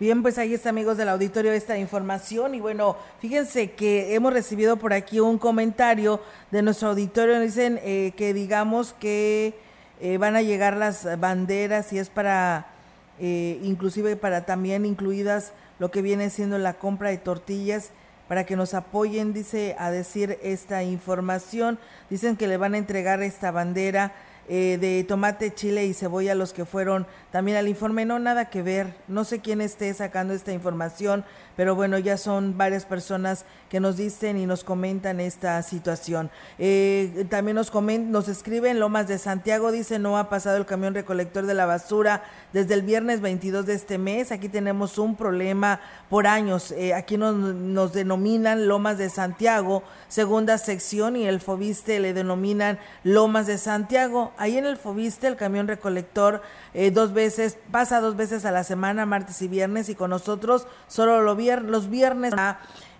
Bien, pues ahí está, amigos del auditorio, esta información. Y bueno, fíjense que hemos recibido por aquí un comentario de nuestro auditorio. Dicen eh, que digamos que eh, van a llegar las banderas y es para, eh, inclusive para también incluidas lo que viene siendo la compra de tortillas para que nos apoyen, dice, a decir esta información. Dicen que le van a entregar esta bandera eh, de tomate, chile y cebolla los que fueron también al informe. No, nada que ver. No sé quién esté sacando esta información, pero bueno, ya son varias personas que nos dicen y nos comentan esta situación. Eh, también nos, coment nos escriben Lomas de Santiago, dice, no ha pasado el camión recolector de la basura desde el viernes 22 de este mes. Aquí tenemos un problema por años. Eh, aquí nos, nos denominan Lomas de Santiago, segunda sección, y el Fobiste le denominan Lomas de Santiago. Ahí en el Fobiste el camión recolector eh, dos veces, pasa dos veces a la semana, martes y viernes, y con nosotros solo lo los viernes.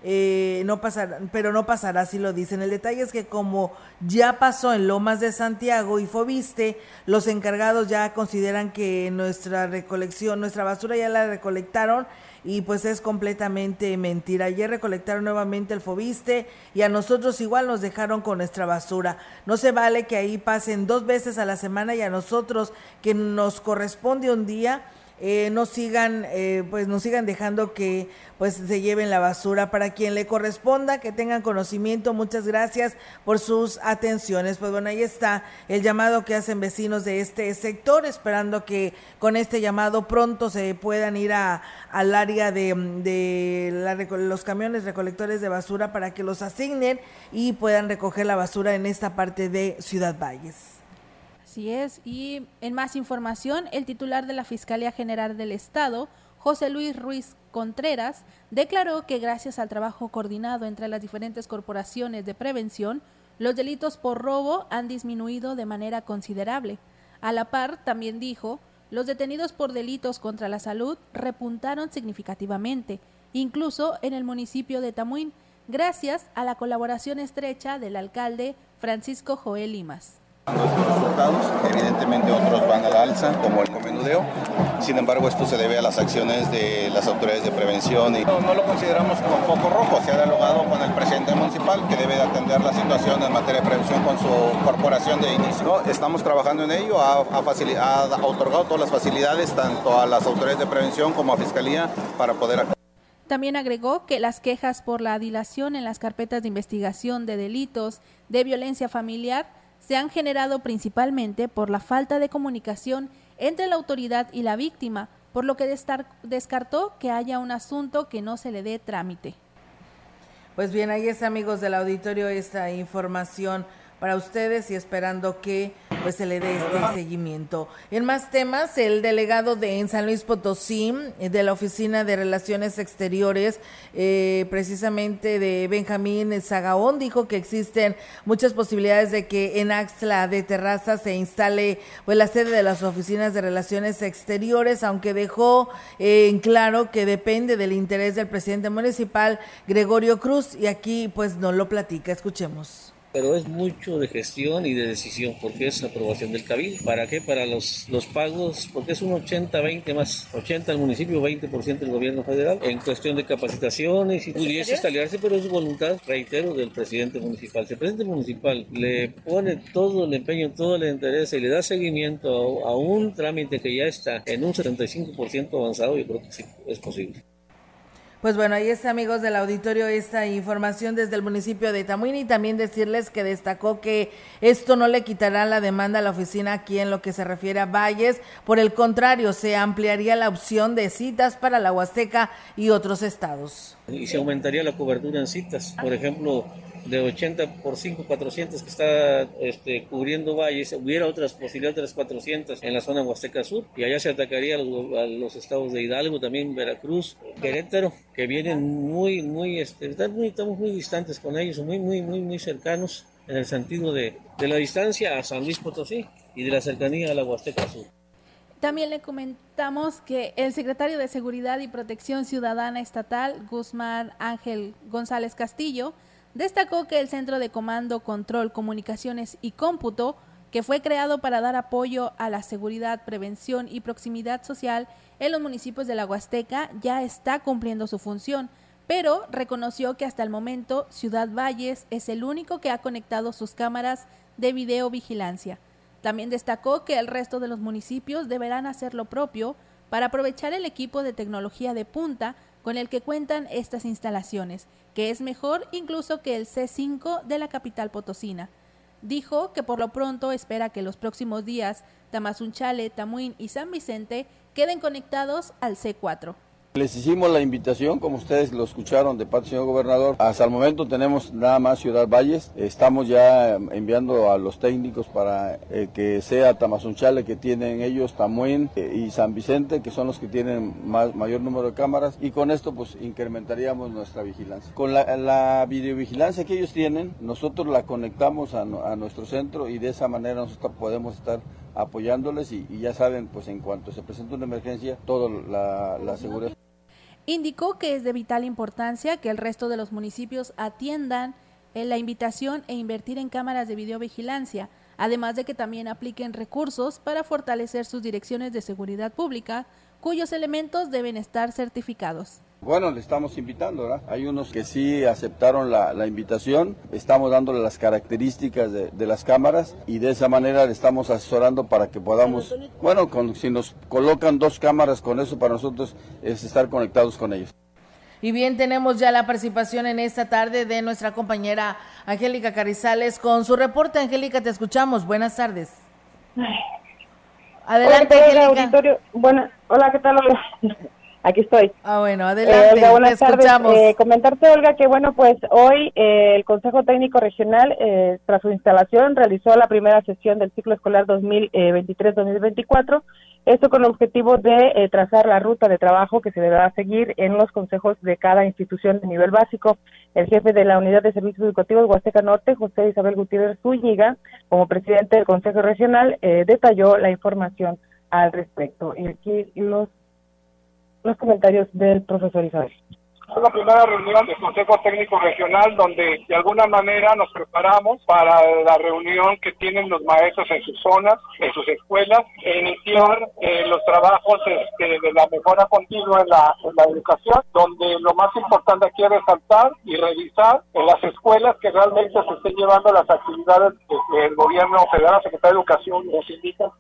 Eh, no pasará, pero no pasará, así lo dicen. El detalle es que como ya pasó en Lomas de Santiago y Fobiste, los encargados ya consideran que nuestra recolección, nuestra basura ya la recolectaron y pues es completamente mentira. Ayer recolectaron nuevamente el Fobiste y a nosotros igual nos dejaron con nuestra basura. No se vale que ahí pasen dos veces a la semana y a nosotros que nos corresponde un día eh, no sigan eh, pues nos sigan dejando que pues se lleven la basura. Para quien le corresponda que tengan conocimiento muchas gracias por sus atenciones. Pues bueno ahí está el llamado que hacen vecinos de este sector esperando que con este llamado pronto se puedan ir a, al área de, de los camiones recolectores de basura para que los asignen y puedan recoger la basura en esta parte de Ciudad Valles Así es. Y en más información, el titular de la Fiscalía General del Estado, José Luis Ruiz Contreras, declaró que gracias al trabajo coordinado entre las diferentes corporaciones de prevención, los delitos por robo han disminuido de manera considerable. A la par, también dijo, los detenidos por delitos contra la salud repuntaron significativamente, incluso en el municipio de Tamuín, gracias a la colaboración estrecha del alcalde Francisco Joel Limas estos resultados. Evidentemente otros van al alza, como el comenudeo. Sin embargo, esto se debe a las acciones de las autoridades de prevención y no, lo consideramos con foco rojo. Se ha dialogado con el presidente municipal que debe de atender la situación en materia de prevención con su corporación de inicio. Estamos trabajando en ello, ha, ha otorgado todas las facilidades tanto a las autoridades de prevención como a Fiscalía para poder actuar. También agregó que las quejas por la dilación en las carpetas de investigación de delitos de violencia familiar se han generado principalmente por la falta de comunicación entre la autoridad y la víctima, por lo que descartó que haya un asunto que no se le dé trámite. Pues bien, ahí es amigos del auditorio esta información para ustedes y esperando que pues se le dé este seguimiento. En más temas, el delegado de en San Luis Potosí, de la Oficina de Relaciones Exteriores, eh, precisamente de Benjamín Zagaón, dijo que existen muchas posibilidades de que en Axla de Terraza se instale pues la sede de las oficinas de Relaciones Exteriores, aunque dejó eh, en claro que depende del interés del presidente municipal, Gregorio Cruz, y aquí pues no lo platica. Escuchemos pero es mucho de gestión y de decisión, porque es aprobación del cabildo. ¿Para qué? Para los, los pagos, porque es un 80-20 más, 80 al municipio, 20% del gobierno federal, en cuestión de capacitaciones y pudiese instalarse, pero es voluntad, reitero, del presidente municipal. Si el presidente municipal le pone todo el empeño, todo el interés y le da seguimiento a, a un trámite que ya está en un 75% avanzado, yo creo que sí, es posible. Pues bueno, ahí está, amigos del auditorio, esta información desde el municipio de Tamuín y también decirles que destacó que esto no le quitará la demanda a la oficina aquí en lo que se refiere a Valles. Por el contrario, se ampliaría la opción de citas para la Huasteca y otros estados. Y se aumentaría la cobertura en citas. Por ejemplo, de 80 por 5, 400 que está este, cubriendo valles, hubiera otras posibilidades, otras 400 en la zona Huasteca Sur, y allá se atacaría a los, estados de Hidalgo, también Veracruz, Querétaro, que vienen muy, muy, este, estamos muy distantes con ellos, muy, muy, muy, muy cercanos en el sentido de, de la distancia a San Luis Potosí y de la cercanía a la Huasteca Sur. También le comentamos que el secretario de Seguridad y Protección Ciudadana Estatal, Guzmán Ángel González Castillo, destacó que el Centro de Comando, Control, Comunicaciones y Cómputo, que fue creado para dar apoyo a la seguridad, prevención y proximidad social en los municipios de la Huasteca, ya está cumpliendo su función, pero reconoció que hasta el momento Ciudad Valles es el único que ha conectado sus cámaras de videovigilancia. También destacó que el resto de los municipios deberán hacer lo propio para aprovechar el equipo de tecnología de punta con el que cuentan estas instalaciones, que es mejor incluso que el C5 de la capital potosina. Dijo que por lo pronto espera que los próximos días Tamazunchale, Tamuín y San Vicente queden conectados al C4. Les hicimos la invitación, como ustedes lo escucharon de parte del señor gobernador. Hasta el momento tenemos nada más Ciudad Valles. Estamos ya enviando a los técnicos para eh, que sea Tamazunchale que tienen ellos, Tamuín eh, y San Vicente, que son los que tienen mayor número de cámaras. Y con esto pues incrementaríamos nuestra vigilancia. Con la, videovigilancia que ellos tienen, nosotros la conectamos a, nuestro centro y de esa manera nosotros podemos estar apoyándoles y, ya saben, pues en cuanto se presenta una emergencia, toda la seguridad. Indicó que es de vital importancia que el resto de los municipios atiendan en la invitación e invertir en cámaras de videovigilancia, además de que también apliquen recursos para fortalecer sus direcciones de seguridad pública, cuyos elementos deben estar certificados. Bueno, le estamos invitando, ¿verdad? Hay unos que sí aceptaron la, la invitación, estamos dándole las características de, de, las cámaras y de esa manera le estamos asesorando para que podamos, bueno, con, si nos colocan dos cámaras con eso para nosotros es estar conectados con ellos. Y bien, tenemos ya la participación en esta tarde de nuestra compañera Angélica Carizales con su reporte. Angélica, te escuchamos. Buenas tardes. Adelante, Angélica. Bueno, hola, ¿qué tal? Hola. Aquí estoy. Ah, bueno, adelante. Eh, Olga, buenas tardes. Eh, comentarte, Olga, que bueno, pues hoy eh, el Consejo Técnico Regional, eh, tras su instalación, realizó la primera sesión del ciclo escolar 2023-2024. Esto con el objetivo de eh, trazar la ruta de trabajo que se deberá seguir en los consejos de cada institución de nivel básico. El jefe de la Unidad de Servicios Educativos Huasteca Norte, José Isabel Gutiérrez Zúñiga, como presidente del Consejo Regional, eh, detalló la información al respecto. Y aquí los los comentarios del profesor Isabel. Es la primera reunión del Consejo Técnico Regional donde de alguna manera nos preparamos para la reunión que tienen los maestros en sus zonas, en sus escuelas, e iniciar eh, los trabajos este, de la mejora continua en la, en la educación, donde lo más importante aquí es resaltar y revisar en las escuelas que realmente se estén llevando las actividades del gobierno federal, Secretaría de Educación nos indica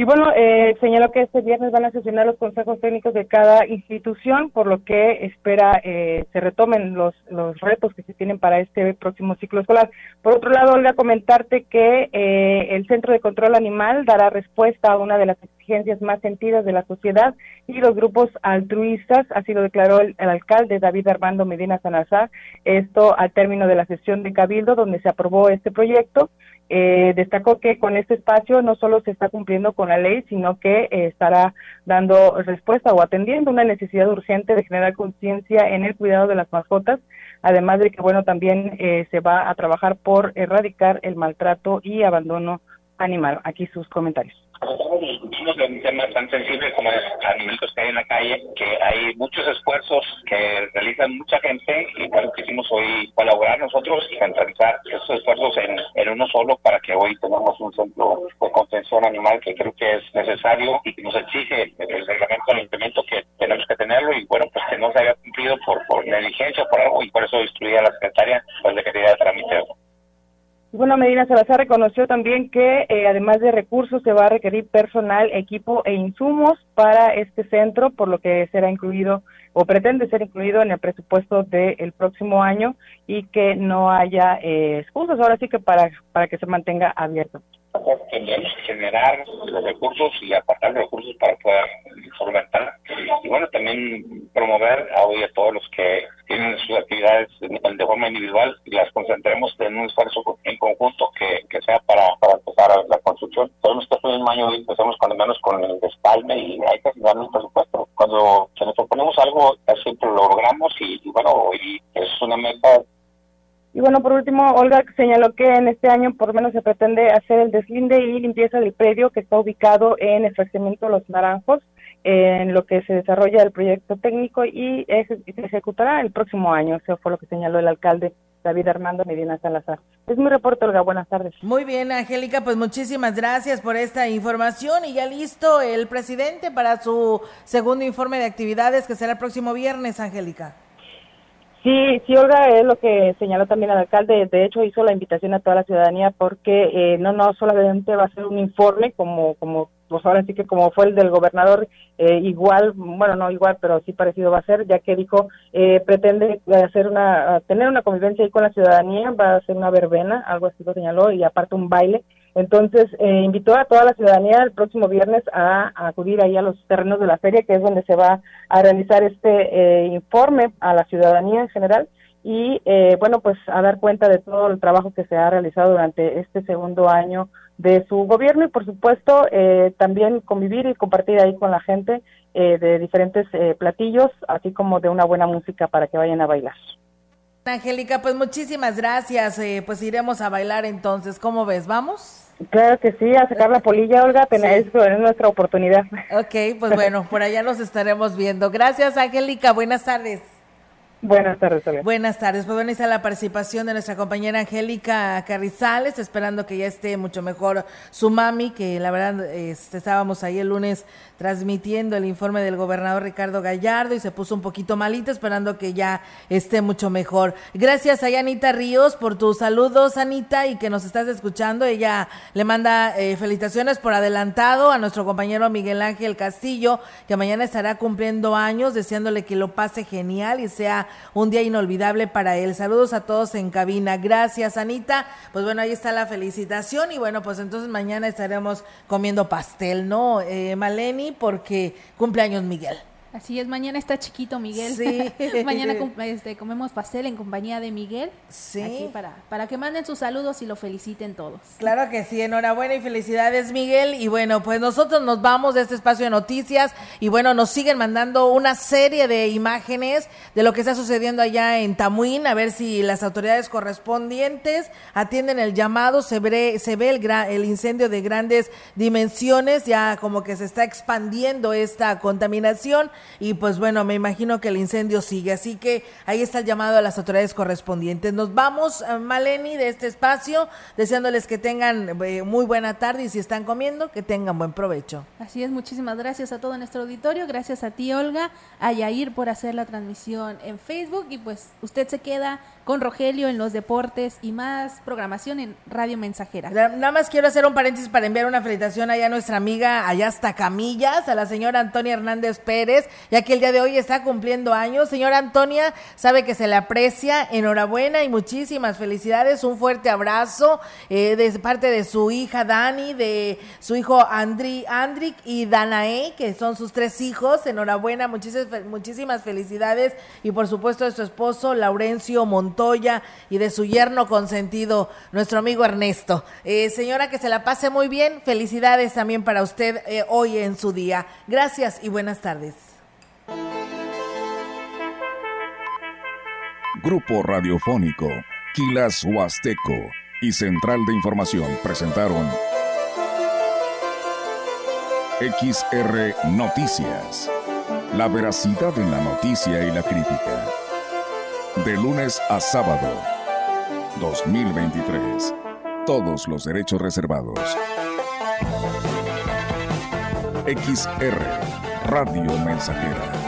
y bueno, eh, señaló que este viernes van a sesionar los consejos técnicos de cada institución, por lo que espera eh, se retomen los, los retos que se tienen para este próximo ciclo escolar. Por otro lado, Olga, comentarte que eh, el Centro de Control Animal dará respuesta a una de las exigencias más sentidas de la sociedad y los grupos altruistas, así lo declaró el, alcalde David Armando Medina Sanazar, esto al término de la sesión de Cabildo, donde se aprobó este proyecto. Eh, destacó que con este espacio no solo se está cumpliendo con la ley, sino que eh, estará dando respuesta o atendiendo una necesidad urgente de generar conciencia en el cuidado de las mascotas, además de que, bueno, también eh, se va a trabajar por erradicar el maltrato y abandono animal. Aquí sus comentarios de un tema tan sensible como es alimentos que hay en la calle, que hay muchos esfuerzos que realizan mucha gente y bueno, quisimos hoy colaborar nosotros y centralizar esos esfuerzos en, uno solo para que hoy tengamos un centro de contención animal que creo que es necesario y que nos exige el reglamento del implemento que tenemos que tenerlo y bueno, pues que no se haya cumplido por, por negligencia por algo y por eso instruía a la secretaria pues de que de Bueno, Medina Salazar reconoció también que eh, además de recursos se va a requerir personal, equipo e insumos para este centro, por lo que será incluido o pretende ser incluido en el presupuesto del próximo año y que no haya eh, excusas, ahora sí que para, para que se mantenga abierto. Tendremos que generar los recursos y apartar los recursos para poder solventar. Y bueno también promover a hoy a todos los que tienen sus actividades de forma individual y las concentremos en un esfuerzo en conjunto que, que sea para, para empezar la construcción. Sabemos que hace un año empezamos cuando menos con el despalme y hay que dar un presupuesto. Cuando se nos proponemos algo, siempre lo logramos y, y bueno, y es una meta y bueno, por último, Olga señaló que en este año por lo menos se pretende hacer el deslinde y limpieza del predio que está ubicado en el fraccionamiento Los Naranjos, en lo que se desarrolla el proyecto técnico y se ejecutará el próximo año. Eso fue lo que señaló el alcalde David Armando Medina Salazar. Es mi reporte, Olga. Buenas tardes. Muy bien, Angélica, pues muchísimas gracias por esta información y ya listo el presidente para su segundo informe de actividades que será el próximo viernes, Angélica. Sí, sí, Olga, es lo que señaló también el alcalde. De hecho, hizo la invitación a toda la ciudadanía porque eh, no, no solamente va a ser un informe como, como, pues ahora sí que como fue el del gobernador, eh, igual, bueno, no igual, pero sí parecido va a ser, ya que dijo eh, pretende hacer una, tener una convivencia ahí con la ciudadanía, va a hacer una verbena, algo así lo señaló, y aparte un baile. Entonces, eh, invitó a toda la ciudadanía el próximo viernes a, acudir ahí a los terrenos de la feria, que es donde se va a realizar este eh, informe a la ciudadanía en general y, eh, bueno, pues a dar cuenta de todo el trabajo que se ha realizado durante este segundo año de su gobierno y, por supuesto, también convivir y compartir ahí con la gente de diferentes platillos, así como de una buena música para que vayan a bailar. Angélica, pues muchísimas gracias. Eh, pues iremos a bailar entonces. ¿Cómo ves? ¿Vamos? Claro que sí, a sacar la polilla, Olga, es nuestra oportunidad. Ok, pues bueno, por allá nos estaremos viendo. Gracias, Angélica. Buenas tardes. Buenas tardes, Buenas tardes. Pues bueno, está la participación de nuestra compañera Angélica Carrizales, esperando que ya esté mucho mejor su mami, que la verdad este, estábamos ahí el lunes transmitiendo el informe del gobernador Ricardo Gallardo y se puso un poquito malita, esperando que ya esté mucho mejor. Gracias a Anita Ríos por tus saludos, Anita, y que nos estás escuchando. Ella le manda eh, felicitaciones por adelantado a nuestro compañero Miguel Ángel Castillo, que mañana estará cumpliendo años, deseándole que lo pase genial y sea un día inolvidable para él. Saludos a todos en cabina. Gracias, Anita. Pues bueno, ahí está la felicitación y bueno, pues entonces mañana estaremos comiendo pastel, ¿no? Eh, Maleni, porque cumpleaños Miguel. Así es, mañana está chiquito Miguel. Sí. mañana este, comemos pastel en compañía de Miguel. Sí. para, para que manden sus saludos y lo feliciten todos. Claro que sí, enhorabuena y felicidades Miguel. Y bueno, pues nosotros nos vamos de este espacio de noticias y bueno, nos siguen mandando una serie de imágenes de lo que está sucediendo allá en Tamuín, a ver si las autoridades correspondientes atienden el llamado. Se ve, se ve el, el incendio de grandes dimensiones, ya como que se está expandiendo esta contaminación y pues bueno, me imagino que el incendio sigue, así que ahí está el llamado a las autoridades correspondientes. Nos vamos, eh, Maleni, de este espacio, deseándoles que tengan eh, muy buena tarde y si están comiendo, que tengan buen provecho. Así es, muchísimas gracias a todo nuestro auditorio, gracias a ti, Olga, a Yair por hacer la transmisión en Facebook y pues usted se queda con Rogelio en los deportes y más programación en Radio Mensajera. Nada más quiero hacer un paréntesis para enviar una felicitación allá a nuestra amiga, allá hasta Camillas, a la señora Antonia Hernández Pérez, ya que el día de hoy está cumpliendo años. Señora Antonia, sabe que se le aprecia, enhorabuena y muchísimas felicidades, un fuerte abrazo eh, de parte de su hija Dani, de su hijo Andri, Andric y Danae, que son sus tres hijos, enhorabuena, muchísimas, muchísimas felicidades y por supuesto de su esposo Laurencio Montoya y de su yerno consentido, nuestro amigo Ernesto. Eh, señora, que se la pase muy bien, felicidades también para usted eh, hoy en su día. Gracias y buenas tardes. Grupo Radiofónico, Quilas Huasteco y Central de Información presentaron XR Noticias. La veracidad en la noticia y la crítica. De lunes a sábado, 2023. Todos los derechos reservados. XR Radio Mensajera